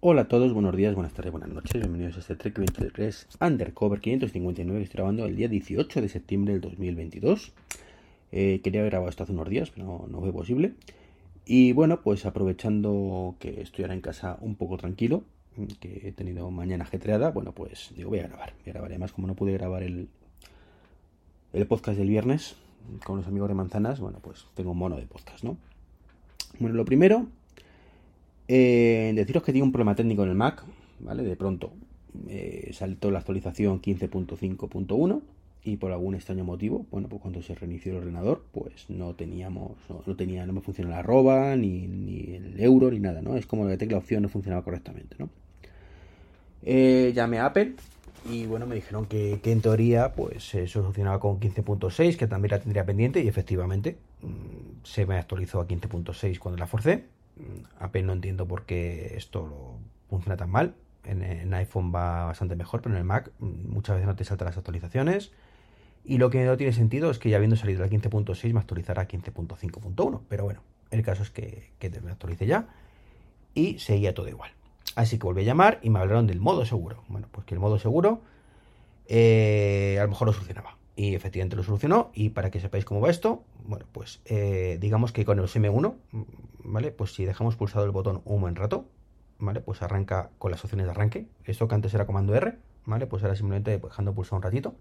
Hola a todos, buenos días, buenas tardes, buenas noches, bienvenidos a este Trek 23 Undercover 559 que estoy grabando el día 18 de septiembre del 2022. Eh, quería haber grabado esto hace unos días, pero no, fue posible. Y bueno, pues aprovechando que estoy ahora en casa un poco tranquilo, que he tenido mañana ajetreada, bueno, pues digo, voy a grabar. Voy a grabar, además como no pude grabar el, el podcast del viernes con los amigos de Manzanas, bueno, pues tengo un mono de podcast, ¿no? Bueno, lo primero eh, deciros que tiene un problema técnico en el Mac, ¿vale? De pronto eh, saltó la actualización 15.5.1 y por algún extraño motivo, bueno, pues cuando se reinició el ordenador, pues no teníamos, no, tenía, no me funciona la arroba, ni, el euro, ni nada, ¿no? Es como la tecla opción no funcionaba correctamente, ¿no? Eh, llamé a Apple y bueno, me dijeron que, en teoría pues se solucionaba con 15.6, que también la tendría pendiente y efectivamente mm, se me actualizó a 15.6 cuando la forcé Apple no entiendo por qué esto funciona tan mal. En, iPhone va bastante mejor, pero en el Mac mm, muchas veces no te saltan las actualizaciones. Y lo que no tiene sentido es que ya habiendo salido la 15.6 me actualizará a 15.5.1. Pero bueno, el caso es que, que me actualice ya y seguía todo igual. Así que volví a llamar y me hablaron del modo seguro. Bueno, pues que el modo seguro eh, a lo mejor lo solucionaba. Y efectivamente lo solucionó. Y para que sepáis cómo va esto, bueno, pues eh, digamos que con el M1, ¿vale? Pues si dejamos pulsado el botón un buen rato, ¿vale? Pues arranca con las opciones de arranque. Esto que antes era comando R, ¿vale? Pues ahora simplemente dejando pulsado un ratito.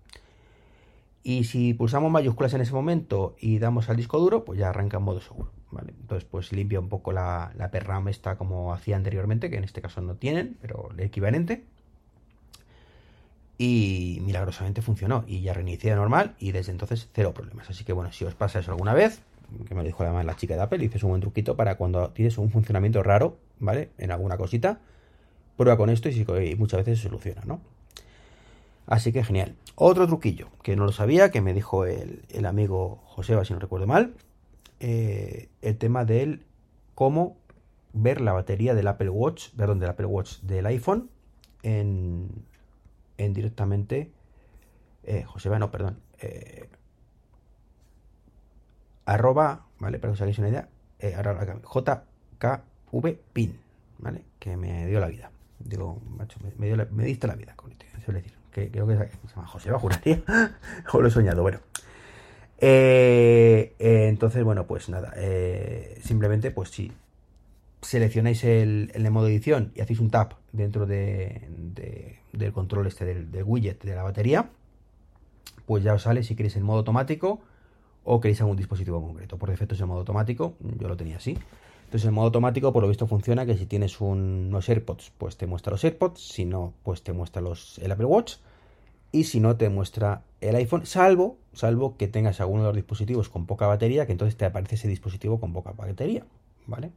Y si pulsamos mayúsculas en ese momento y damos al disco duro, pues ya arranca en modo seguro, ¿vale? Entonces pues limpia un poco la, la perram esta como hacía anteriormente, que en este caso no tienen, pero el equivalente y milagrosamente funcionó y ya reinicié normal y desde entonces cero problemas. Así que bueno, si os pasa eso alguna vez, que me lo dijo además la chica de Apple, dices un buen truquito para cuando tienes un funcionamiento raro, ¿vale? En alguna cosita, prueba con esto y, muchas veces se soluciona, ¿no? Así que genial. Otro truquillo que no lo sabía, que me dijo el, amigo Joseba, si no recuerdo mal, eh, el tema del cómo ver la batería del Apple Watch, perdón, del Apple Watch del iPhone en, en directamente. Eh, Joseba, no, perdón. Eh, arroba, ¿vale? Para que os hagáis una idea. Eh, ahora JKV PIN, ¿vale? Que me dio la vida. Digo, macho, me, dio me diste la vida con este, decir. Que creo que se llama Joseba, juraría. o lo he soñado, bueno. Eh, entonces, bueno, pues nada. simplemente, pues si seleccionáis el, el, modo edición y hacéis un tap dentro de, del control este del, widget de la batería, pues ya os sale si queréis el modo automático o queréis algún dispositivo concreto. Por defecto es el modo automático, yo lo tenía así. Entonces el modo automático por lo visto funciona que si tienes unos AirPods, pues te muestra los AirPods, si no, pues te muestra los, el Apple Watch y si no te muestra el iPhone, salvo, salvo que tengas alguno de los dispositivos con poca batería, que entonces te aparece ese dispositivo con poca batería, ¿vale?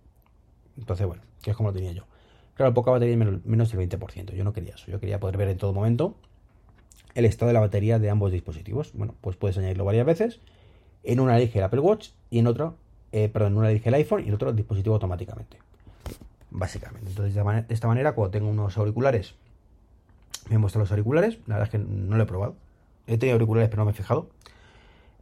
Entonces, bueno, que es como lo tenía yo. Claro, poca batería menos, menos del 20%. Yo no quería eso. Yo quería poder ver en todo momento el estado de la batería de ambos dispositivos. Bueno, pues puedes añadirlo varias veces. En una elige el Apple Watch y en otra, eh, perdón, en una elige el iPhone y en otro el dispositivo automáticamente. Básicamente. Entonces, de esta manera, cuando tengo unos auriculares, me muestra los auriculares. La verdad es que no lo he probado. He tenido auriculares, pero no me he fijado.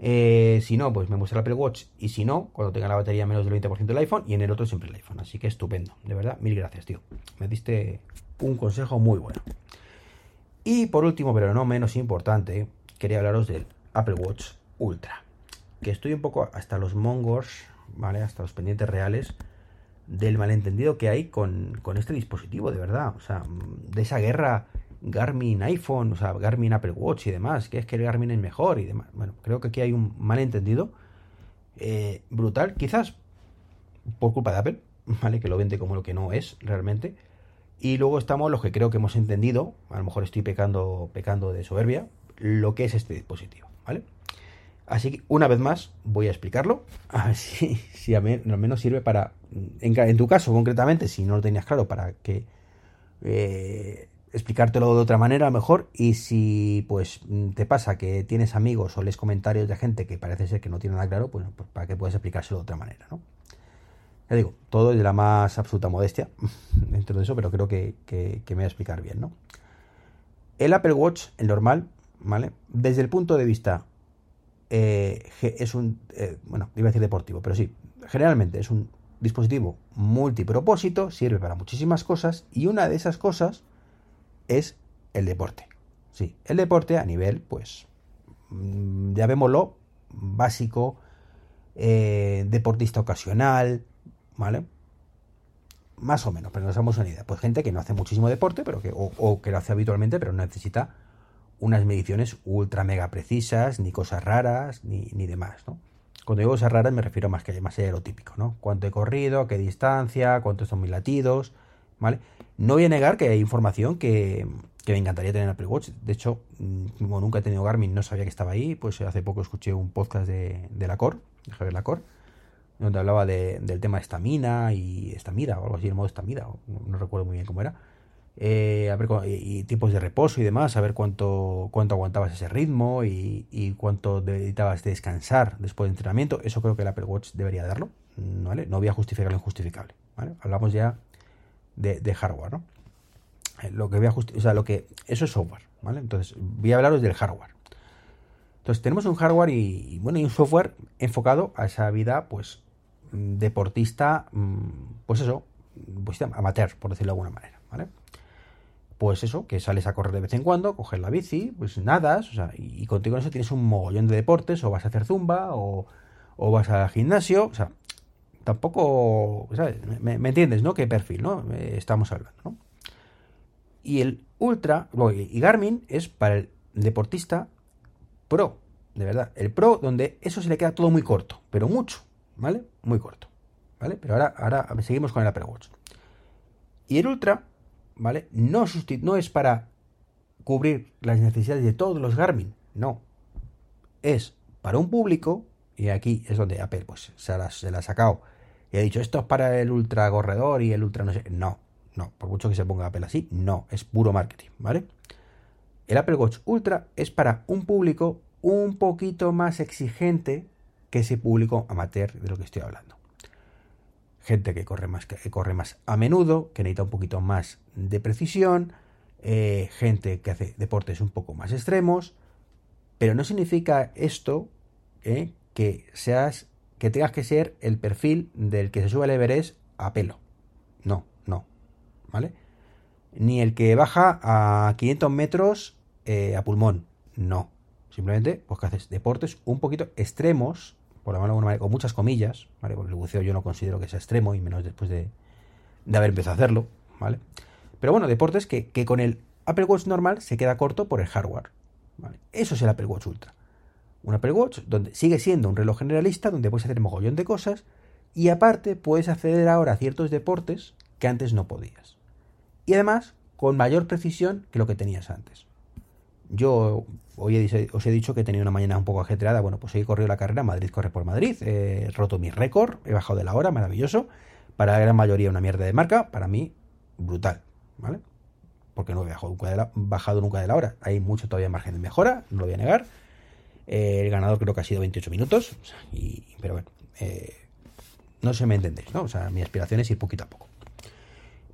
Eh, si no, pues me muestra el Apple Watch. Y si no, cuando tenga la batería menos del 20% del iPhone. Y en el otro siempre el iPhone. Así que estupendo. De verdad, mil gracias, tío. Me diste un consejo muy bueno. Y por último, pero no menos importante, quería hablaros del Apple Watch Ultra. Que estoy un poco hasta los mongos, ¿vale? Hasta los pendientes reales del malentendido que hay con, con este dispositivo, de verdad. O sea, de esa guerra Garmin iPhone, o sea, Garmin Apple Watch y demás, que es que el Garmin es mejor y demás. Bueno, creo que aquí hay un malentendido eh, brutal, quizás por culpa de Apple, ¿vale? Que lo vende como lo que no es realmente. Y luego estamos los que creo que hemos entendido, a lo mejor estoy pecando, pecando de soberbia, lo que es este dispositivo, ¿vale? Así que una vez más voy a explicarlo, a ver si, al menos sirve para, en, tu caso concretamente, si no lo tenías claro, para que eh, explicártelo de otra manera mejor y si pues te pasa que tienes amigos o lees comentarios de gente que parece ser que no tiene nada claro, pues, pues para que puedas explicárselo de otra manera, ¿no? Ya digo, todo es de la más absoluta modestia dentro de eso, pero creo que, me voy a explicar bien, ¿no? El Apple Watch, el normal, ¿vale? Desde el punto de vista eh, es un, eh, bueno, iba a decir deportivo, pero sí, generalmente es un dispositivo multipropósito, sirve para muchísimas cosas y una de esas cosas es el deporte. Sí, el deporte a nivel, pues, mm, llamémoslo básico, eh, deportista ocasional, ¿vale? Más o menos, pero nos damos una idea. Pues gente que no hace muchísimo deporte, pero que, o, que lo hace habitualmente, pero no necesita unas mediciones ultra mega precisas, ni cosas raras, ni, ni demás, ¿no? Cuando digo cosas raras me refiero más que más allá de lo típico, ¿no? Cuánto he corrido, qué distancia, cuántos son mis latidos, No voy a negar que hay información que, me encantaría tener en Apple Watch. De hecho, mm, como nunca he tenido Garmin, no sabía que estaba ahí, pues hace poco escuché un podcast de, de la Core, de Javier Lacor, donde hablaba del tema de estamina y estamina o algo así, el modo estamina, no recuerdo muy bien cómo era eh, a ver, y, tipos de reposo y demás, a ver cuánto, cuánto aguantabas ese ritmo y, cuánto necesitabas de descansar después de entrenamiento. Eso creo que el Apple Watch debería darlo, ¿vale? No voy a justificar lo injustificable. Hablamos ya de, hardware, ¿no? Eh, lo que voy a o sea, lo que eso es software, ¿vale? Entonces, voy a hablaros del hardware. Entonces, tenemos un hardware y, bueno, y un software enfocado a esa vida, pues, deportista, mm, pues eso, pues amateur, por decirlo de alguna manera, ¿vale? pues eso, que sales a correr de vez en cuando, coges la bici, pues nadas, o sea, y, contigo en eso tienes un mogollón de deportes, o vas a hacer zumba, o, vas al gimnasio, o sea, tampoco, ¿sabes? Me, entiendes, ¿no? ¿Qué perfil, ¿no? Eh, estamos hablando, ¿no? Y el Ultra, y Garmin es para el deportista pro, de verdad, el pro donde eso se le queda todo muy corto, pero mucho, ¿vale? Muy corto, ¿vale? Pero ahora, ahora seguimos con el Apple Watch. Y el Ultra ¿vale? No, no es para cubrir las necesidades de todos los Garmin, no. Es para un público, y aquí es donde Apple pues, se, la, se la ha sacado y ha dicho esto es para el ultra corredor y el ultra no sé. No, no, por mucho que se ponga Apple así, no, es puro marketing, ¿vale? El Apple Watch Ultra es para un público un poquito más exigente que ese público amateur de lo que estoy hablando gente que corre más, que corre más a menudo, que necesita un poquito más de precisión, eh, gente que hace deportes un poco más extremos, pero no significa esto eh, que seas que tengas que ser el perfil del que se sube al Everest a pelo. No, no, ¿vale? Ni el que baja a 500 metros eh, a pulmón. No. Simplemente, pues que haces deportes un poquito extremos por la mano con muchas comillas, ¿vale? Porque el buceo yo no considero que sea extremo, y menos después de, haber empezado a hacerlo, ¿vale? Pero bueno, deportes que, que, con el Apple Watch normal se queda corto por el hardware, ¿vale? Eso es el Apple Watch Ultra. Un Apple Watch donde sigue siendo un reloj generalista, donde puedes hacer mogollón de cosas, y aparte puedes acceder ahora a ciertos deportes que antes no podías. Y además, con mayor precisión que lo que tenías antes. Yo hoy os he dicho que he tenido una mañana un poco ajetreada. Bueno, pues hoy he corrido la carrera Madrid corre por Madrid. He roto mi récord, he bajado de la hora, maravilloso. Para la gran mayoría una mierda de marca, para mí brutal, ¿vale? Porque no he bajado nunca de la, bajado nunca de la hora. Hay mucho todavía margen de mejora, no lo voy a negar. Eh, el ganador creo que ha sido 28 minutos, y, pero bueno, eh, no se me entendéis, ¿no? O sea, mi aspiración es ir poquito a poco.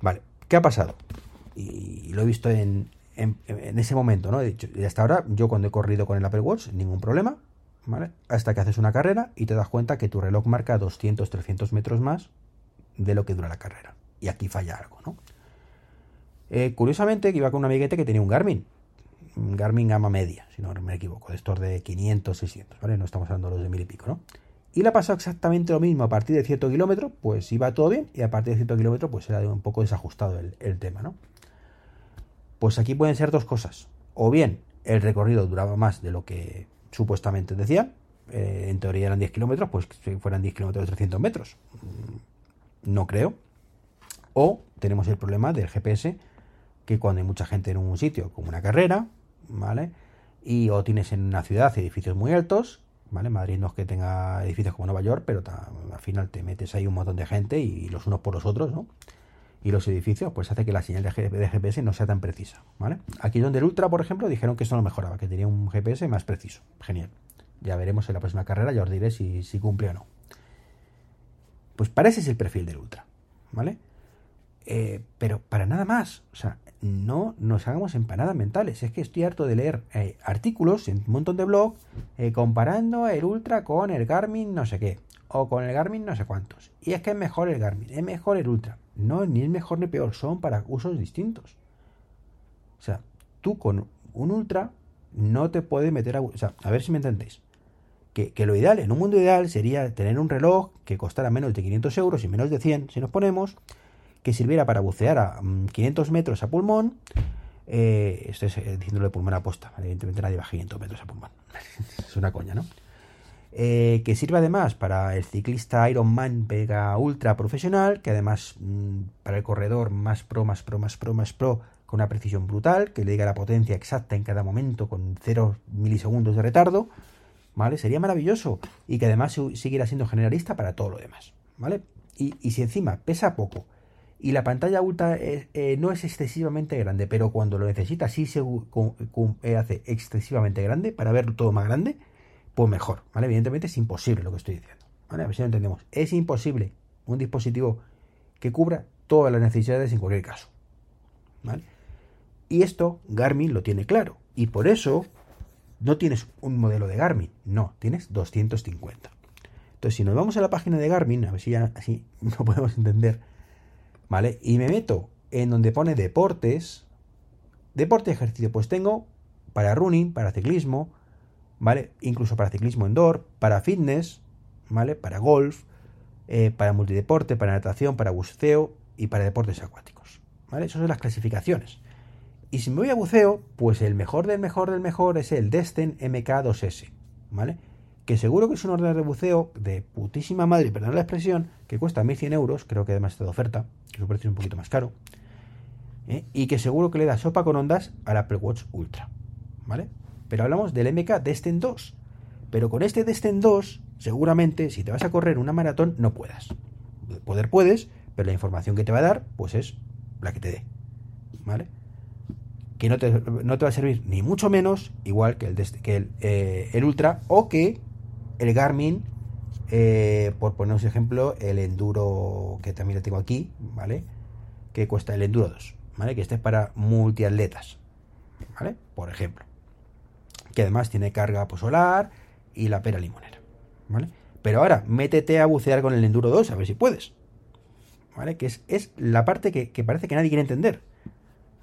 Vale, ¿qué ha pasado? Y lo he visto en, ese momento, ¿no? He dicho, y hasta ahora, yo cuando he corrido con el Apple Watch, ningún problema, ¿vale? Hasta que haces una carrera y te das cuenta que tu reloj marca 200, 300 metros más de lo que dura la carrera. Y aquí falla algo, ¿no? Eh, curiosamente, iba con un amiguete que tenía un Garmin. Garmin gama media, si no me equivoco, de estos de 500, 600, ¿vale? No estamos hablando de los de mil y pico, ¿no? Y le ha pasado exactamente lo mismo. A partir de cierto kilómetro, pues iba todo bien. Y a partir de cierto kilómetro, pues era un poco desajustado el, el tema, ¿no? Pues aquí pueden ser dos cosas. O bien el recorrido duraba más de lo que supuestamente decía. Eh, en teoría eran 10 kilómetros, pues si fueran 10 kilómetros de 300 metros. Mm, no creo. O tenemos el problema del GPS, que cuando hay mucha gente en un sitio, como una carrera, ¿vale? Y o tienes en una ciudad edificios muy altos, ¿vale? Madrid no es que tenga edificios como Nueva York, pero al final te metes ahí un montón de gente y los unos por los otros, ¿no? y los edificios, pues hace que la señal de GPS no sea tan precisa, ¿vale? Aquí donde el Ultra, por ejemplo, dijeron que eso no mejoraba, que tenía un GPS más preciso. Genial. Ya veremos en la próxima carrera, ya os diré si, si cumple o no. Pues para ese es el perfil del Ultra, ¿vale? Eh, pero para nada más. O sea, no nos hagamos empanadas mentales. Es que estoy harto de leer eh, artículos en un montón de blogs eh, comparando el Ultra con el Garmin no sé qué. o con el Garmin no sé cuántos. Y es que es mejor el Garmin, es mejor el Ultra. No, ni es mejor ni peor, son para usos distintos. O sea, tú con un Ultra no te puedes meter a... O sea, a ver si me entendéis. Que, que, lo ideal, en un mundo ideal, sería tener un reloj que costara menos de 500 euros y menos de 100, si nos ponemos, que sirviera para bucear a 500 mm, metros a pulmón. Eh, estoy diciéndolo de pulmón a posta, evidentemente nadie va a 500 metros a pulmón. es una coña, ¿no? Eh, que sirve además para el ciclista Ironman Vega Ultra profesional, que además mm, para el corredor más pro, más pro, más pro, más pro, con una precisión brutal, que le diga la potencia exacta en cada momento con 0 milisegundos de retardo, ¿vale? Sería maravilloso y que además siguiera siendo generalista para todo lo demás, ¿vale? Y si encima pesa poco y la pantalla ultra eh, no es excesivamente grande, pero cuando lo necesita sí se eh, hace excesivamente grande para ver todo más grande, pues mejor. Evidentemente es imposible lo que estoy diciendo. A ver si lo entendemos. Es imposible un dispositivo que cubra todas las necesidades en cualquier caso, ¿vale? Y esto Garmin lo tiene claro, y por eso no tienes un modelo de Garmin, no, tienes 250. Entonces, si nos vamos a la página de Garmin, a ver si ya así no podemos entender, ¿vale? Y me meto en donde pone deportes, deporte ejercicio, pues tengo para running, para ciclismo, ¿vale? Incluso para ciclismo indoor, para fitness, ¿vale? Para golf, eh, para multideporte, para natación, para buceo y para deportes acuáticos, ¿vale? Esas son las clasificaciones. Y si me voy a buceo, pues el mejor del mejor del mejor es el Destin MK2S, ¿vale? Que seguro que es un ordenador de buceo de putísima madre, perdón la expresión, que cuesta 1100 euros, creo que además está de oferta, que su precio es un poquito más caro, ¿eh? y que seguro que le da sopa con ondas al Apple Watch Ultra, ¿vale? pero hablamos del MK Destin 2. Pero con este Destin 2, seguramente, si te vas a correr una maratón, no puedas. Poder puedes, pero la información que te va a dar, pues es la que te dé. ¿Vale? Que no te, no te va a servir ni mucho menos, igual que el, que eh, el Ultra, o que el Garmin, eh, por poner un ejemplo, el Enduro, que también lo tengo aquí, ¿vale? Que cuesta el Enduro 2, ¿vale? Que este es para multiatletas, ¿vale? Por ejemplo que además tiene carga pues, solar y la pera limonera. ¿Vale? Pero ahora, métete a bucear con el Enduro 2, a ver si puedes. ¿Vale? Que es, la parte que, parece que nadie quiere entender.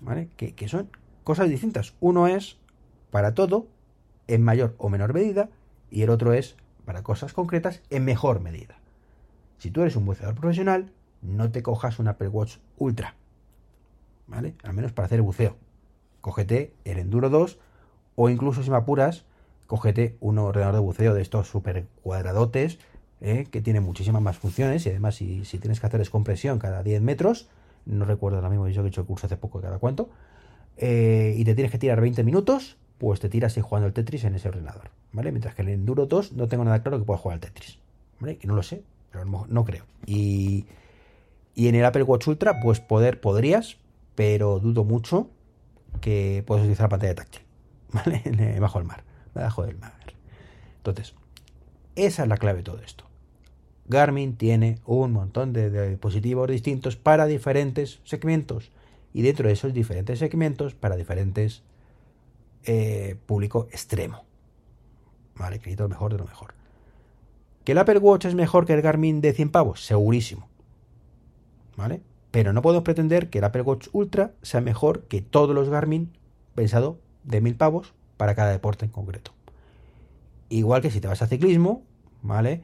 ¿Vale? Que, que son cosas distintas. Uno es para todo, en mayor o menor medida, y el otro es para cosas concretas en mejor medida. Si tú eres un buceador profesional, no te cojas un Apple Watch Ultra. ¿Vale? Al menos para hacer buceo. Cógete el Enduro 2 o incluso si me apuras, cógete un ordenador de buceo de estos super cuadradotes eh, que tiene muchísimas más funciones y además si, tienes que hacer descompresión cada 10 metros, no recuerdo ahora mismo, yo que he hecho el curso hace poco cada cuánto, eh, y te tienes que tirar 20 minutos, pues te tiras y jugando el Tetris en ese ordenador, ¿vale? Mientras que en el Enduro 2 no tengo nada claro que pueda jugar al Tetris, ¿vale? Que no lo sé, pero no creo. Y, y en el Apple Watch Ultra, pues poder, podrías, pero dudo mucho que puedas utilizar la pantalla táctil. ¿vale? Bajo el mar, bajo el mar. Entonces, esa es la clave de todo esto. Garmin tiene un montón de, dispositivos distintos para diferentes segmentos y dentro de esos diferentes segmentos para diferentes eh, público extremo. Vale, que lo mejor de lo mejor. ¿Que el Apple Watch es mejor que el Garmin de 100 pavos? Segurísimo. ¿Vale? Pero no podemos pretender que el Apple Watch Ultra sea mejor que todos los Garmin pensado de mil pavos para cada deporte en concreto. Igual que si te vas a ciclismo, ¿vale?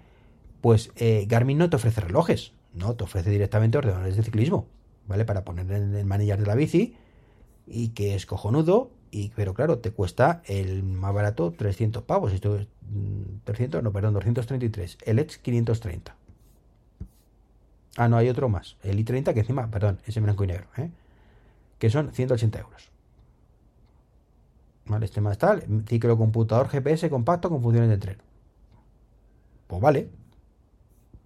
Pues eh, Garmin no te ofrece relojes, no, te ofrece directamente ordenadores de ciclismo, ¿vale? Para poner en el manillar de la bici y que es cojonudo, y, pero claro, te cuesta el más barato 300 pavos, esto es 300, mm, no, perdón, 233, el Edge 530. Ah, no, hay otro más, el i30 que encima, perdón, ese blanco y negro, ¿eh? que son 180 euros. ¿Vale? Este más tal, ciclo computador GPS compacto con funciones de tren. Pues vale.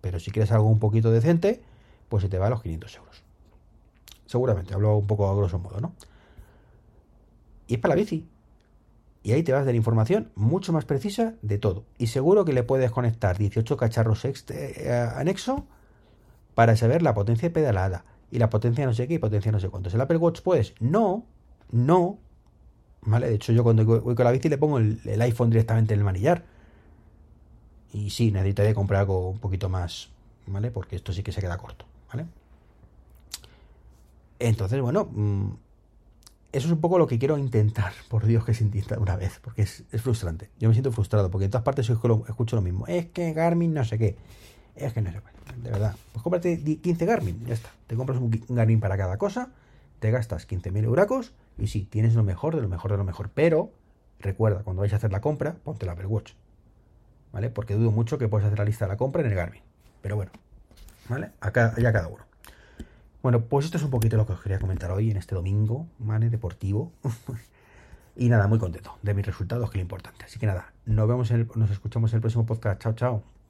Pero si quieres algo un poquito decente, pues se te va a los 500 euros. Seguramente, hablo un poco a grosso modo, ¿no? Y es para la bici. Y ahí te vas a dar información mucho más precisa de todo. Y seguro que le puedes conectar 18 cacharros eh, anexo para saber la potencia de pedalada. Y la potencia no sé qué y potencia no sé cuánto. ¿El Apple Watch puedes? No, no, ¿Vale? De hecho, yo cuando voy con la bici le pongo el, iPhone directamente en el manillar. Y sí, necesitaría comprar algo un poquito más, ¿vale? Porque esto sí que se queda corto, ¿vale? Entonces, bueno, mm, eso es un poco lo que quiero intentar, por Dios que se intenta una vez, porque es, frustrante. Yo me siento frustrado, porque en todas partes escucho lo mismo. Es que Garmin no sé qué. Es que no sé qué. De verdad. Pues cómprate 15 Garmin, ya está. Te compras un Garmin para cada cosa, te gastas 15.000 euros y sí, tienes lo mejor de lo mejor de lo mejor. Pero, recuerda, cuando vais a hacer la compra, ponte la Apple Watch. ¿Vale? Porque dudo mucho que puedas hacer la lista de la compra en el Garmin. Pero bueno, ¿vale? Acá, ya cada uno. Bueno, pues esto es un poquito lo que os quería comentar hoy en este domingo, ¿vale? Deportivo. y nada, muy contento de mis resultados, que es lo importante. Así que nada, nos vemos, en nos escuchamos en el próximo podcast. Chao, chao.